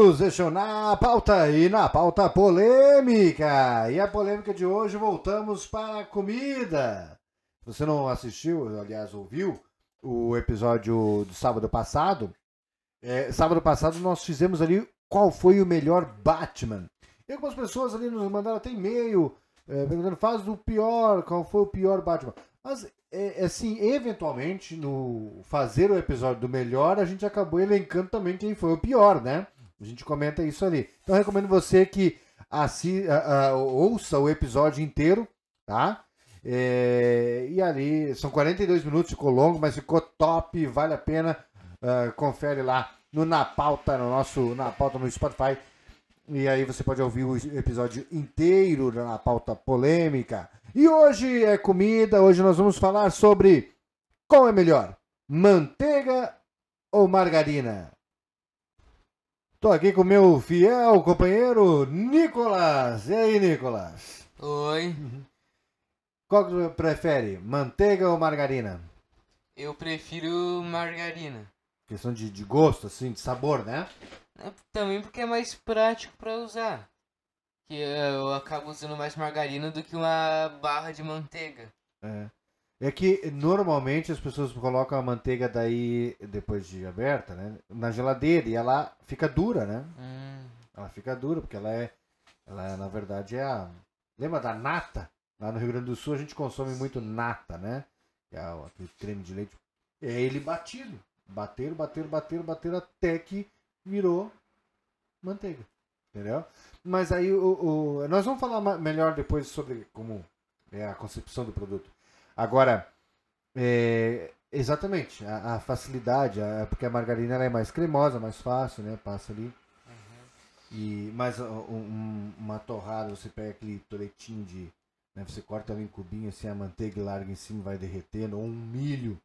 é o Na Pauta e na pauta polêmica. E a polêmica de hoje voltamos para a comida. Se você não assistiu, aliás, ouviu o episódio do sábado passado, é, sábado passado nós fizemos ali qual foi o melhor Batman. E algumas pessoas ali nos mandaram até e-mail é, perguntando, faz o pior, qual foi o pior Batman. Mas, é, assim, eventualmente, no fazer o episódio do melhor, a gente acabou elencando também quem foi o pior, né? A gente comenta isso ali. Então, recomendo você que assi, uh, uh, ouça o episódio inteiro, tá? É, e ali, são 42 minutos, ficou longo, mas ficou top, vale a pena. Uh, confere lá no Na Pauta, no nosso Na Pauta no Spotify. E aí você pode ouvir o episódio inteiro na pauta polêmica. E hoje é comida, hoje nós vamos falar sobre qual é melhor, manteiga ou margarina? Tô aqui com meu fiel companheiro Nicolas. E aí, Nicolas? Oi. Qual que você prefere, manteiga ou margarina? Eu prefiro margarina. Questão de, de gosto, assim, de sabor, né? É, Também porque é mais prático pra usar. Que eu acabo usando mais margarina do que uma barra de manteiga. É. É que normalmente as pessoas colocam a manteiga daí, depois de aberta, né? Na geladeira e ela fica dura, né? Hum, Ela fica dura, porque ela é. Ela na verdade é a. Lembra da nata? Lá no Rio Grande do Sul a gente consome muito nata, né? Que é o- creme de leite. É ele batido. Bateram, bateram, bateram, bateram até que virou manteiga. Entendeu? Mas aí o, o- nós vamos falar melhor depois sobre como é a concepção do produto. Agora, é, exatamente, a, a facilidade, a- porque a margarina é mais cremosa, mais fácil, né? Passa ali. E, mas um- uma torrada, você pega aquele toletinho de. Né, você corta ela em cubinho assim, a manteiga e larga em cima vai derretendo. Ou um milho,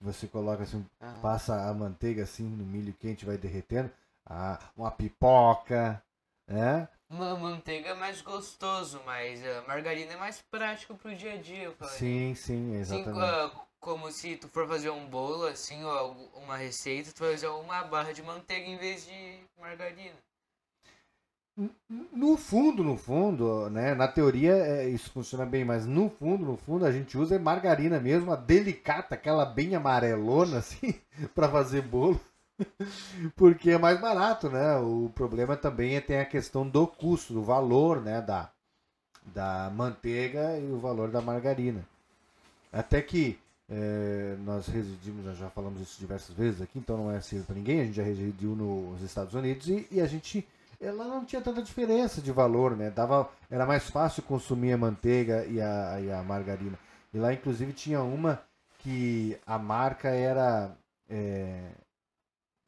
você coloca assim, ah, passa a manteiga assim no milho quente vai derretendo. Ah, uma pipoca, né? Uma manteiga é mais gostoso, mas a margarina é mais prático pro dia a dia. Sim, sim, Assim, exatamente. ah, como se tu for fazer um bolo, assim, ou uma receita, tu vai usar uma barra de manteiga em vez de margarina. No fundo, no fundo, né? Na teoria é, isso funciona bem, mas no fundo, no fundo, a gente usa é margarina mesmo, a delicata, aquela bem amarelona, assim, para fazer bolo. Porque é mais barato, né? O problema também é tem a questão do custo, do valor, né? Da, da manteiga e o valor da margarina. Até que é, nós residimos, nós já falamos isso diversas vezes aqui, então não é segredo para ninguém, a gente já residiu nos Estados Unidos e, e a gente ela não tinha tanta diferença de valor, né? Dava, era mais fácil consumir a manteiga e a, e a margarina. E lá, inclusive, tinha uma que a marca era. é,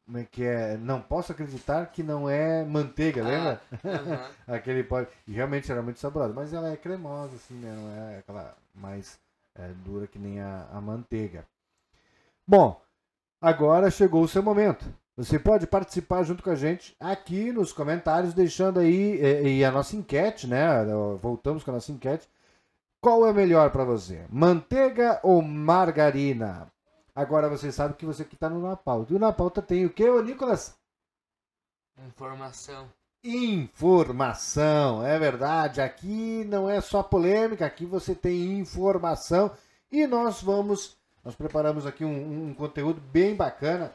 como é que é? Não posso acreditar que não é manteiga, lembra? Aham. Aquele pó. E realmente era muito saborosa, mas ela é cremosa, assim, né? Não é aquela mais é, dura que nem a, a manteiga. Bom, agora chegou o seu momento. Você pode participar junto com a gente aqui nos comentários, deixando aí e, e a nossa enquete, né? Voltamos com a nossa enquete. Qual é melhor para você? Manteiga ou margarina? Agora você sabe que você que está no Na Pauta. E o Na Pauta tem o quê, ô Nicolas? Informação. Informação, é verdade. Aqui não é só polêmica, aqui você tem informação e nós vamos, nós preparamos aqui um, um conteúdo bem bacana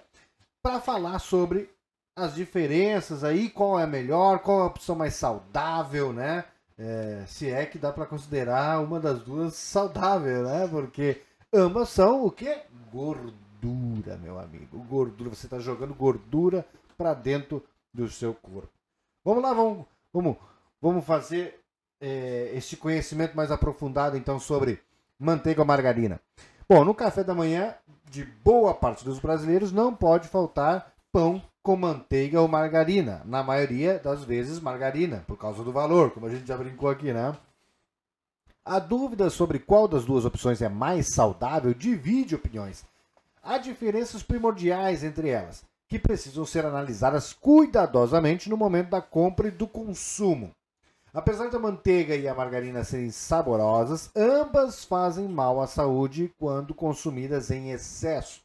para falar sobre as diferenças aí, qual é melhor, qual é a opção mais saudável, né? É, se é que dá para considerar uma das duas saudável, né? Porque ambas são o que? Gordura, meu amigo. Gordura, você está jogando gordura para dentro do seu corpo. Vamos lá, vamos, vamos, vamos fazer é, este conhecimento mais aprofundado então sobre manteiga ou margarina. Bom, no café da manhã de boa parte dos brasileiros não pode faltar pão com manteiga ou margarina. Na maioria das vezes margarina, por causa do valor, como a gente já brincou aqui, né? A dúvida sobre qual das duas opções é mais saudável divide opiniões. Há diferenças primordiais entre elas que precisam ser analisadas cuidadosamente no momento da compra e do consumo. Apesar da manteiga e a margarina serem saborosas, ambas fazem mal à saúde quando consumidas em excesso,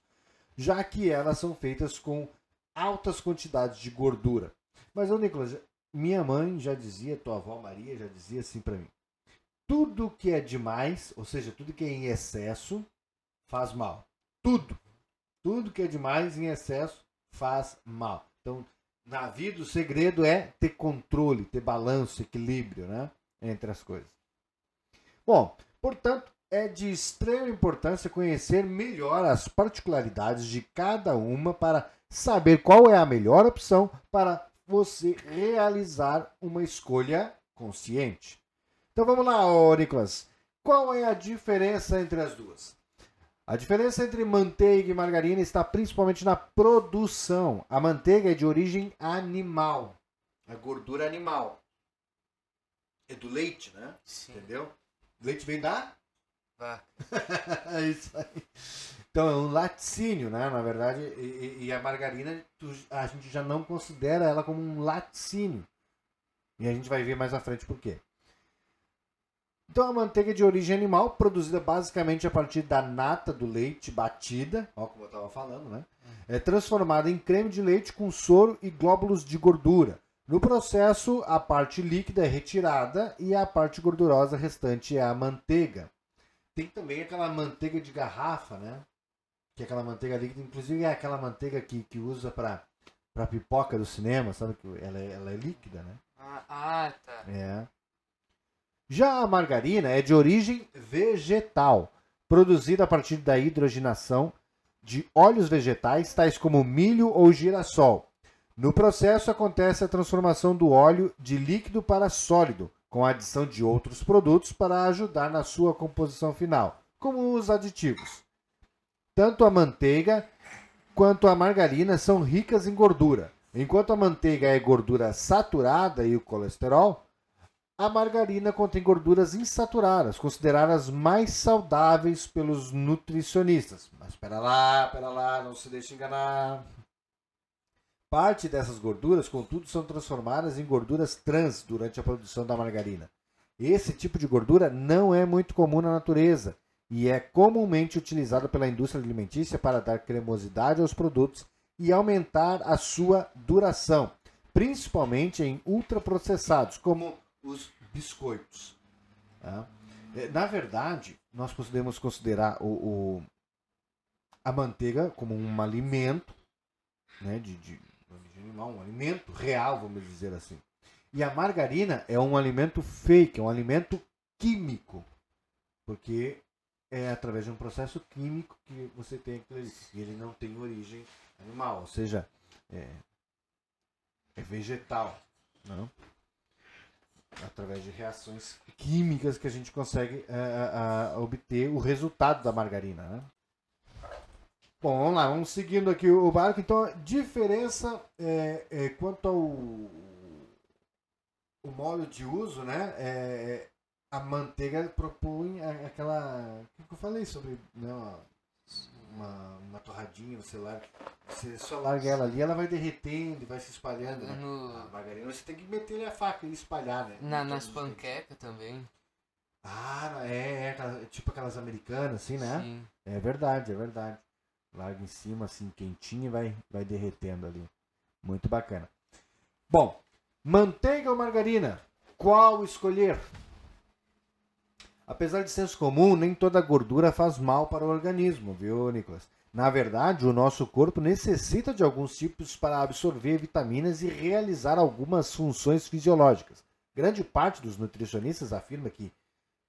já que elas são feitas com altas quantidades de gordura. Mas, ô Nicolas, minha mãe já dizia, tua avó Maria já dizia assim para mim: tudo que é demais, ou seja, tudo que é em excesso, faz mal. Tudo. Tudo que é demais em excesso faz mal. Então, na vida, o segredo é ter controle, ter balanço, equilíbrio né, entre as coisas. Bom, portanto, é de extrema importância conhecer melhor as particularidades de cada uma para saber qual é a melhor opção para você realizar uma escolha consciente. Então vamos lá, ô Nicolas. Qual é a diferença entre as duas? A diferença entre manteiga e margarina está principalmente na produção. A manteiga é de origem animal. A gordura animal. É do leite, né? Sim. Entendeu? O leite vem da? Vaca. é isso aí. Então é um laticínio, né? Na verdade, e, e a margarina tu- a gente já não considera ela como um laticínio. E a gente vai ver mais à frente por quê. Então a manteiga de origem animal, produzida basicamente a partir da nata do leite batida, ó, como eu estava falando, né? É transformada em creme de leite com soro e glóbulos de gordura. No processo, a parte líquida é retirada e a parte gordurosa restante é a manteiga. Tem também aquela manteiga de garrafa, né? Que é aquela manteiga líquida, inclusive é aquela manteiga que, que usa para para pipoca do cinema, sabe que ela é, ela é líquida, né? Ah, ah, tá. É. Já a margarina é de origem vegetal, produzida a partir da hidrogenação de óleos vegetais, tais como milho ou girassol. No processo acontece a transformação do óleo de líquido para sólido, com a adição de outros produtos para ajudar na sua composição final, como os aditivos. Tanto a manteiga quanto a margarina são ricas em gordura. Enquanto a manteiga é gordura saturada e o colesterol, a margarina contém gorduras insaturadas, consideradas mais saudáveis pelos nutricionistas. Mas espera lá, espera lá, não se deixe enganar. Parte dessas gorduras, contudo, são transformadas em gorduras trans durante a produção da margarina. Esse tipo de gordura não é muito comum na natureza e é comumente utilizado pela indústria alimentícia para dar cremosidade aos produtos e aumentar a sua duração, principalmente em ultraprocessados, como os biscoitos. tá? É, Na verdade, nós podemos considerar o, o- a manteiga como um alimento, né, de, de, de animal, um alimento real, vamos dizer assim. E a margarina é um alimento fake, é um alimento químico, porque é através de um processo químico que você tem aquilo ele não tem origem animal, ou seja, é, é vegetal. Não? Através de reações químicas que a gente consegue é, a- a obter o resultado da margarina. Né? Bom, vamos lá, vamos seguindo aqui o barco. Então, a diferença é, é, quanto ao o modo de uso, né? É, a manteiga propõe aquela. O que eu falei sobre né, uma, uma, torradinha, você larga, você só larga ela ali, ela vai derretendo, vai se espalhando. Né? No- A margarina você tem que meter a faca e espalhar, né? na, nas panquecas também. Ah, é, é, tipo aquelas americanas, assim, né? Sim. É verdade, é verdade. Larga em cima, assim, quentinho e vai, vai derretendo ali. Muito bacana. Bom, manteiga ou margarina? Qual escolher? Apesar de senso comum, nem toda gordura faz mal para o organismo, viu, Nicolas? Na verdade, o nosso corpo necessita de alguns tipos para absorver vitaminas e realizar algumas funções fisiológicas. Grande parte dos nutricionistas afirma que,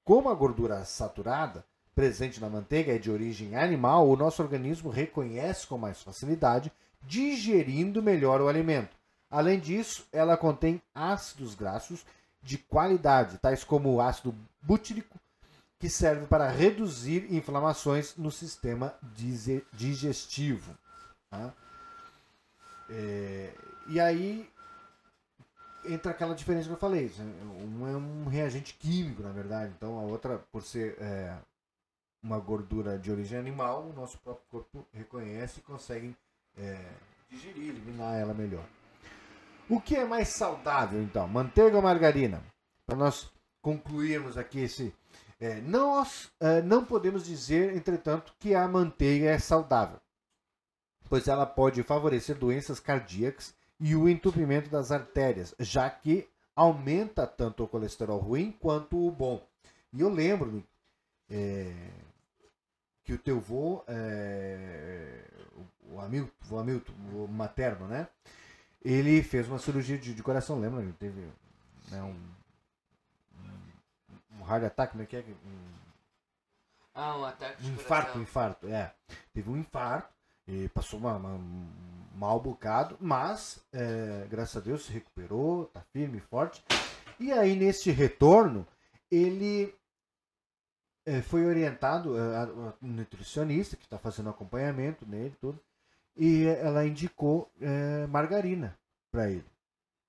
como a gordura saturada presente na manteiga é de origem animal, o nosso organismo reconhece com mais facilidade, digerindo melhor o alimento. Além disso, ela contém ácidos graxos de qualidade, tais como o ácido butírico, que serve para reduzir inflamações no sistema digestivo. tá? É, e aí entra aquela diferença que eu falei. Um é um reagente químico, na verdade. Então a outra, por ser é, uma gordura de origem animal, o nosso próprio corpo reconhece e consegue é, digerir, eliminar ela melhor. O que é mais saudável, então? Manteiga ou margarina? Para nós concluirmos aqui esse. É, nós é, não podemos dizer, entretanto, que a manteiga é saudável. pois ela pode favorecer doenças cardíacas e o entupimento das artérias, já que aumenta tanto o colesterol ruim quanto o bom. E eu lembro é, que o teu avô, é, o, Hamilton, o Hamilton, o materno, né? Ele fez uma cirurgia de, de coração, lembra? Ele teve né, um, um, heart attack, como é que é? Um, ah, um ataque de um infarto, um infarto, é. Teve um infarto e passou uma, uma, um mal bocado, mas é, graças a Deus se recuperou, tá firme e forte. E aí neste retorno ele é, foi orientado é, a, a, nutricionista que está fazendo acompanhamento nele tudo e ela indicou é, margarina para ele.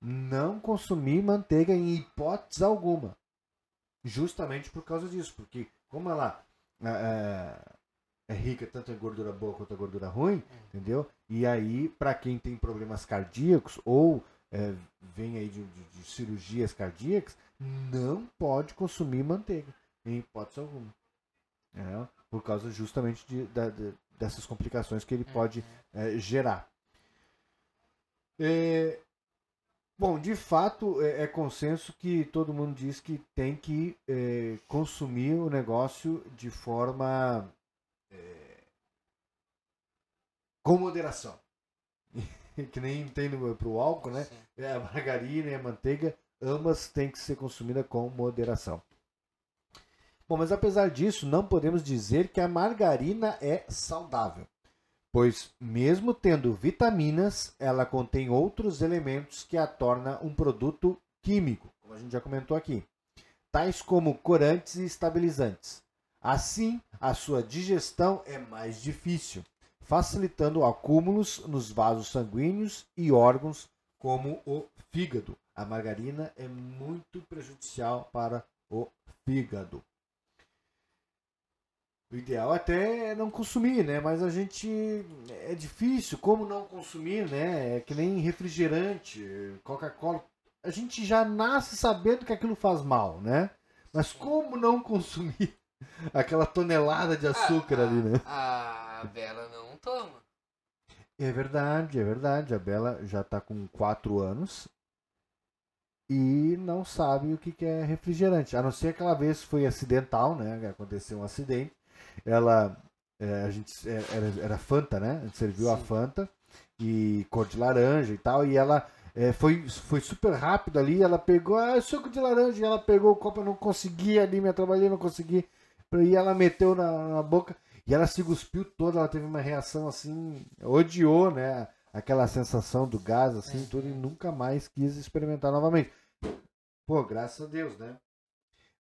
Não consumir manteiga em hipótese alguma, justamente por causa disso, porque como ela é, é rica tanto em gordura boa quanto em gordura ruim, entendeu? E aí, para quem tem problemas cardíacos ou é, vem aí de, de, de, cirurgias cardíacas, não pode consumir manteiga, em hipótese alguma. É, por causa justamente de, de, dessas complicações que ele pode uhum. é, gerar. É, bom, de fato, é, é, consenso que todo mundo diz que tem que é, consumir o negócio de forma é, com moderação. que nem tem para o álcool, né? É, a margarina e a manteiga, ambas têm que ser consumidas com moderação. Bom, mas apesar disso, não podemos dizer que a margarina é saudável, pois, mesmo tendo vitaminas, ela contém outros elementos que a torna um produto químico, como a gente já comentou aqui, tais como corantes e estabilizantes. Assim, a sua digestão é mais difícil, facilitando acúmulos nos vasos sanguíneos e órgãos como o fígado. A margarina é muito prejudicial para o fígado. O ideal até é não consumir, né? Mas a gente é difícil, como não consumir, né? É que nem refrigerante, Coca-Cola. A gente já nasce sabendo que aquilo faz mal, né? Mas como não consumir aquela tonelada de açúcar a, ali, né? A, a Bela não toma. É verdade, é verdade. A Bela já tá com 4 anos e não sabe o que, que é refrigerante. A não ser aquela vez foi acidental, né? Aconteceu um acidente ela é, a gente é, era, era, Fanta, né? A gente serviu Sim. a Fanta e cor de laranja e tal, e ela é, foi, foi super rápido ali, ela pegou, ah, suco de laranja, e ela pegou o copo, eu não conseguia ali, me trabalhei, não consegui, e ela meteu na, na, boca, e ela se cuspiu toda, ela teve uma reação assim, odiou, né? Aquela sensação do gás, assim, tudo, e nunca mais quis experimentar novamente. Pô, graças a Deus, né?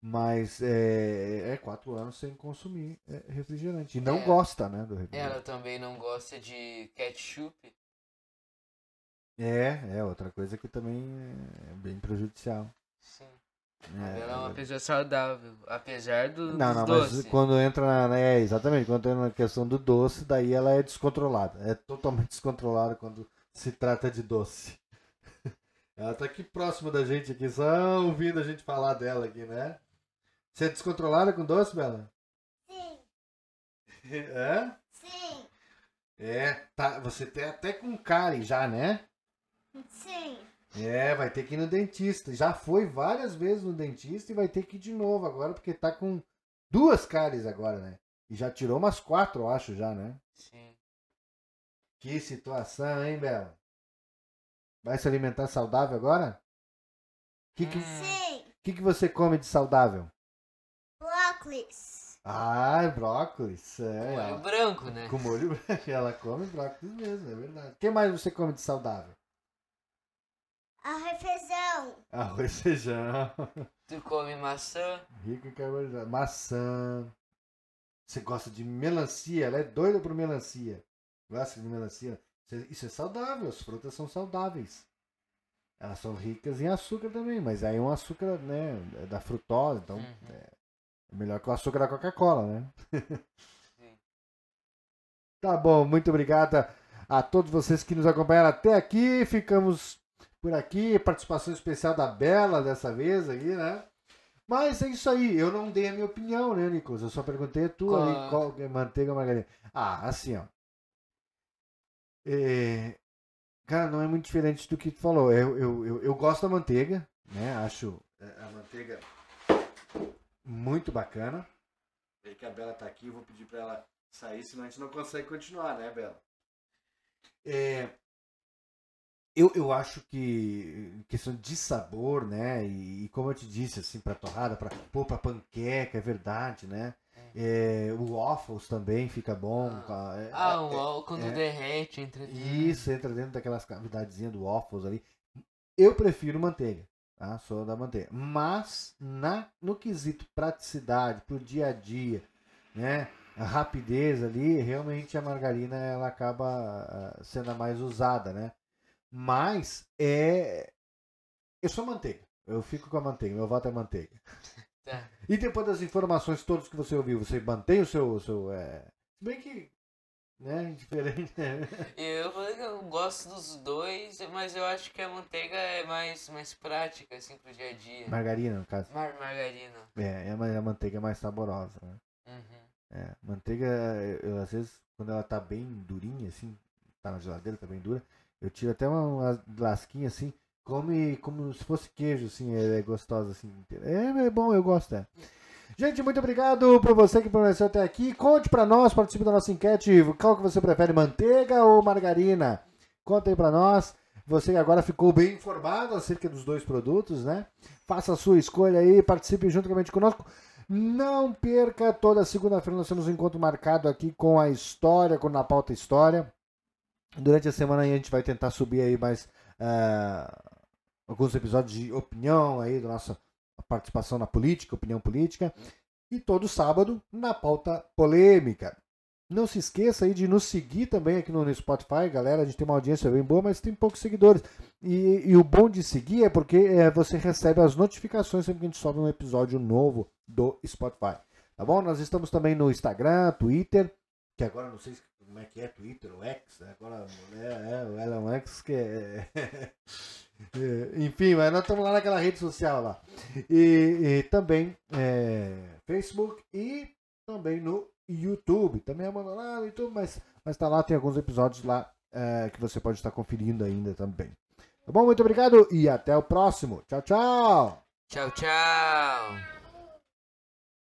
Mas é, é quatro anos sem consumir é, refrigerante. E não é, gosta, né, do refrigerante. Ela também não gosta de ketchup. É, é outra coisa que também é bem prejudicial. Sim. É, ela é uma pessoa saudável, apesar do Não, não, doce. mas quando entra na. É, exatamente, quando entra na questão do doce, daí ela é descontrolada. É totalmente descontrolada quando se trata de doce. Ela tá aqui próxima da gente aqui, só ouvindo a gente falar dela aqui, né? Você é descontrolada com doce, Bela? Sim. É? Sim. É, tá, você tem até com cárie já, né? Sim. É, vai ter que ir no dentista. Já foi várias vezes no dentista e vai ter que ir de novo agora, porque tá com duas cáries agora, né? E já tirou umas quatro, eu acho, já, né? Sim. Que situação, hein, Bela? Vai se alimentar saudável agora? Que que, Sim. O que, que você come de saudável? Brócolis. Ah, brócolis. É, molho ela... branco, né? Com molho branco. Ela come brócolis mesmo, é verdade. O que mais você come de saudável? Arroz e feijão. Arroz e feijão. Tu come maçã? Rico em carboidrato. Maçã. Você gosta de melancia? Ela é doida por melancia. Gosta de melancia? Isso é saudável. As frutas são saudáveis. Elas são ricas em açúcar também, mas aí é um açúcar, né, da frutose, então uhum. é, é melhor que o açúcar da Coca-Cola, né? tá bom, muito obrigada a todos vocês que nos acompanharam até aqui. Ficamos por aqui. Participação especial da Bela dessa vez aqui, né? Mas é isso aí. Eu não dei a minha opinião, né, Nicolas? Eu só perguntei a tua qual... qual é manteiga ou margarina. Ah, assim, ó. É, cara, não é muito diferente do que tu falou. Eu, eu, eu, eu gosto da manteiga, né? Acho é, a manteiga muito bacana. Vê que a Bela tá aqui, eu vou pedir pra ela sair, senão a gente não consegue continuar, né, Bela? É, eu, eu acho que questão de sabor, né? E, e como eu te disse, assim, pra torrada, pra, pô, pra panqueca, é verdade, né? É, o waffles também fica bom. Ah. é- Ah, é- o ó, quando é. derrete entre isso, entra dentro daquelas cavidadezinhas do waffles ali. Eu prefiro manteiga, tá? Sou da manteiga. Mas na, no quesito praticidade, pro dia a dia, né? A rapidez ali, realmente a margarina ela acaba ah, sendo a mais usada, né? Mas é. Eu sou manteiga. Eu fico com a manteiga. Meu voto é manteiga. Tá. E depois das informações todas que você ouviu, você mantém o seu. o seu é... Se bem que. Né? Diferente. né? Eu falei que eu gosto dos dois, mas eu acho que a manteiga é mais, mais prática, assim, pro dia a dia. Margarina, no caso. Mar margarina. É, é a manteiga é mais saborosa, né? Uhum. É, manteiga, eu, às vezes, quando ela tá bem durinha, assim, tá na geladeira, tá bem dura, eu tiro até uma, uma lasquinha assim, come como se fosse queijo, assim, é, é gostosa, assim. É, é bom, eu gosto, é. Gente, muito obrigado por você que permaneceu até aqui. Conte pra nós, participe da nossa enquete, qual que você prefere, manteiga ou margarina? Conta aí pra nós. Você que agora ficou bem informado acerca dos dois produtos, né? Faça a sua escolha aí, participe juntamente conosco. Não perca, toda segunda-feira nós temos um encontro marcado aqui com a história, com Na Pauta História. Durante a semana a gente vai tentar subir aí mais ah, alguns episódios de opinião aí da participação na política, opinião política. E todo sábado na pauta polêmica. Não se esqueça aí de nos seguir também aqui no Spotify, galera. A gente tem uma audiência bem boa, mas tem poucos seguidores. E, e o bom de seguir é porque é, você recebe as notificações sempre que a gente sobe um episódio novo do Spotify. Tá bom? Nós estamos também no Instagram, Twitter, que agora não sei se- como é que é, Twitter ou X, né? agora é, é o Elon X que é, Enfim, mas nós estamos lá naquela rede social lá. E, e também é, Facebook e também no YouTube. Também é lá no YouTube, mas, mas tá lá, tem alguns episódios lá é, que você pode estar conferindo ainda também. Tá bom? Muito obrigado e até o próximo. Tchau, tchau! Tchau, tchau.